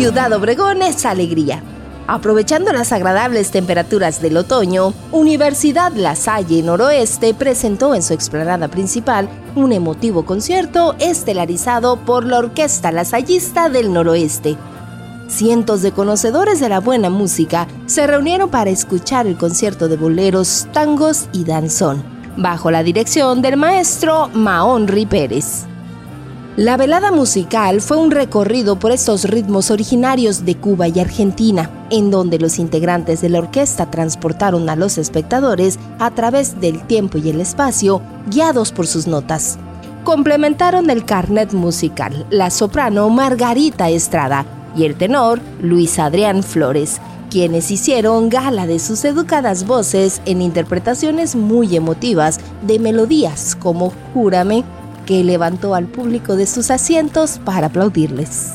Ciudad Obregón es alegría. Aprovechando las agradables temperaturas del otoño, Universidad La Salle Noroeste presentó en su explanada principal un emotivo concierto estelarizado por la Orquesta Lasallista del Noroeste. Cientos de conocedores de la buena música se reunieron para escuchar el concierto de boleros, tangos y danzón, bajo la dirección del maestro Maonri Pérez. La velada musical fue un recorrido por estos ritmos originarios de Cuba y Argentina, en donde los integrantes de la orquesta transportaron a los espectadores a través del tiempo y el espacio, guiados por sus notas. Complementaron el carnet musical la soprano Margarita Estrada y el tenor Luis Adrián Flores, quienes hicieron gala de sus educadas voces en interpretaciones muy emotivas de melodías como Júrame, levantó al público de sus asientos para aplaudirles.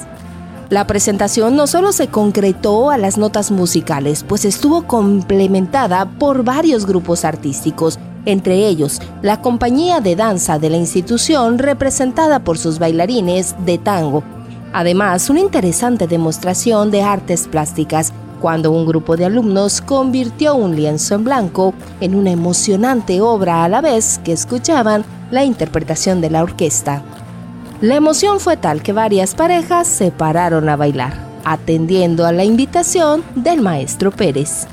La presentación no solo se concretó a las notas musicales, pues estuvo complementada por varios grupos artísticos, entre ellos la compañía de danza de la institución representada por sus bailarines de tango. Además, una interesante demostración de artes plásticas cuando un grupo de alumnos convirtió un lienzo en blanco en una emocionante obra a la vez que escuchaban la interpretación de la orquesta. La emoción fue tal que varias parejas se pararon a bailar, atendiendo a la invitación del maestro Pérez.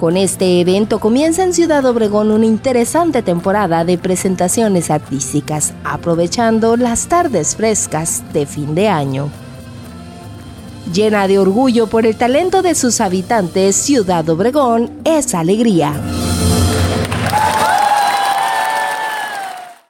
Con este evento comienza en Ciudad Obregón una interesante temporada de presentaciones artísticas, aprovechando las tardes frescas de fin de año. Llena de orgullo por el talento de sus habitantes, Ciudad Obregón es alegría.